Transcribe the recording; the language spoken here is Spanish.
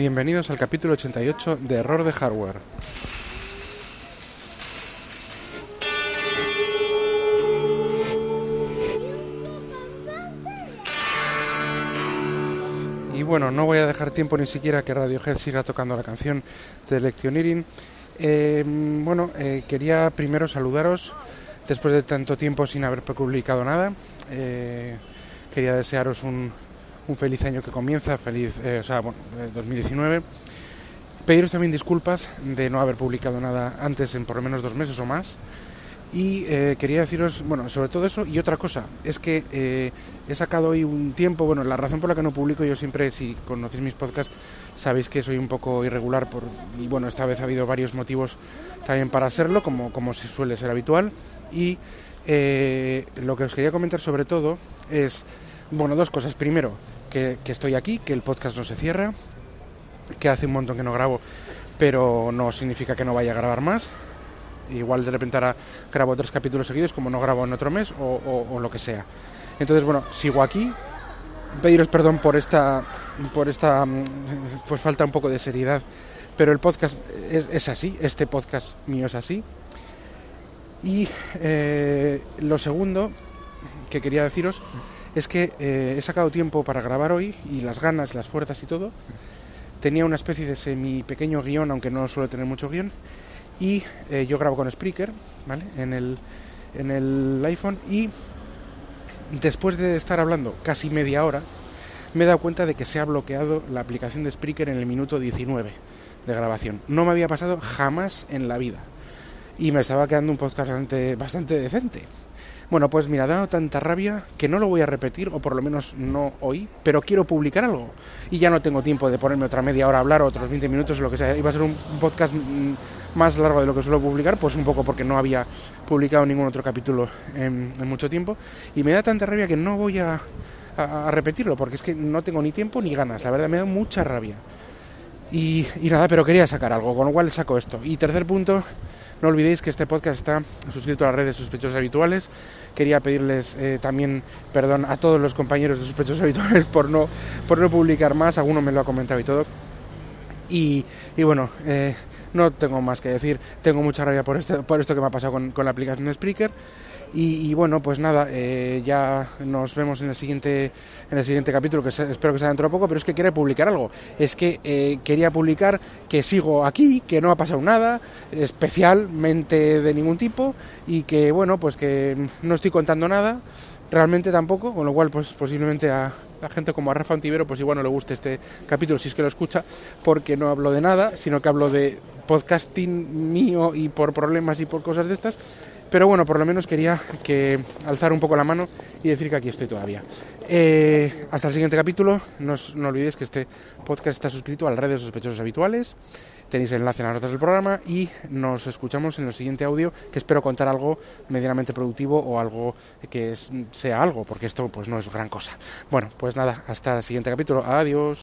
Bienvenidos al capítulo 88 de Error de Hardware. Y bueno, no voy a dejar tiempo ni siquiera que Radiohead siga tocando la canción de Electioneering. Eh, bueno, eh, quería primero saludaros después de tanto tiempo sin haber publicado nada. Eh, quería desearos un, un feliz año que comienza, feliz, eh, o sea, bueno, 2019. Pediros también disculpas de no haber publicado nada antes en por lo menos dos meses o más. Y eh, quería deciros, bueno, sobre todo eso y otra cosa, es que eh, he sacado hoy un tiempo, bueno, la razón por la que no publico, yo siempre, si conocéis mis podcasts, sabéis que soy un poco irregular por, y bueno, esta vez ha habido varios motivos también para serlo, como, como suele ser habitual. Y eh, lo que os quería comentar sobre todo es, bueno, dos cosas. Primero, que, estoy aquí, que el podcast no se cierra, que hace un montón que no grabo, pero no significa que no vaya a grabar más. Igual de repente ahora grabo tres capítulos seguidos como no grabo en otro mes o, o, o lo que sea. Entonces, bueno, sigo aquí. Pediros perdón por esta, por esta, mm, pues falta un poco de seriedad, pero el podcast es, es así, este podcast mío es así. Y eh, lo segundo que quería deciros es que eh, he sacado tiempo para grabar hoy y las ganas, las fuerzas y todo. Tenía una especie de semi pequeño guion, aunque no suelo tener mucho guion. Y eh, yo grabo con Spreaker, ¿vale? En el, en el iPhone. Y después de estar hablando casi media hora, me he dado cuenta de que se ha bloqueado la aplicación de Spreaker en el minuto 19 de grabación. No me había pasado jamás en la vida. Y me estaba quedando un podcast bastante, bastante decente. Bueno, pues mira, ha dado tanta rabia que no lo voy a repetir, o por lo menos no hoy, pero quiero publicar algo. Y ya no tengo tiempo de ponerme otra media hora a hablar, otros 20 minutos lo que sea. Iba a ser un podcast mm, más largo de lo que suelo publicar, pues un poco porque no había publicado ningún otro capítulo en, en mucho tiempo. Y me da tanta rabia que no voy a, a, a, repetirlo, porque es que no tengo ni tiempo ni ganas. La verdad, me da mucha rabia. Y, y nada, pero quería sacar algo, con lo cual saco esto. Y tercer punto, no olvidéis que este podcast está suscrito a las redes sospechosos habituales. Quería pedirles eh, también perdón a todos los compañeros de sospechosos habituales por no, por no publicar más. Alguno me lo ha comentado y todo. Y, y bueno, eh, no tengo más que decir. Tengo mucha rabia por, este, por esto que me ha pasado con, con la aplicación de Spreaker. Y, bueno, pues nada, eh, ya nos vemos en el siguiente en el siguiente capítulo, que se, espero que sea dentro de poco, pero es que quería publicar algo. Es que eh, quería publicar que sigo aquí, que no ha pasado nada, especialmente de ningún tipo, y que bueno, pues que no estoy contando nada, realmente tampoco, con lo cual pues posiblemente a, a gente como a Rafa Antivero pues igual no le guste este capítulo si es que lo escucha, porque no hablo de nada, sino que hablo de podcasting mío y por problemas y por cosas de estas. Pero bueno, por lo menos quería que alzar un poco la mano y decir que aquí estoy todavía. Eh, hasta el siguiente capítulo. No, no olvidéis que este podcast está suscrito a las redes sospechosos habituales. Tenéis el enlace en las notas del programa y nos escuchamos en el siguiente audio que espero contar algo medianamente productivo o algo que sea algo, porque esto pues no es gran cosa. Bueno, pues nada, hasta el siguiente capítulo. Adiós.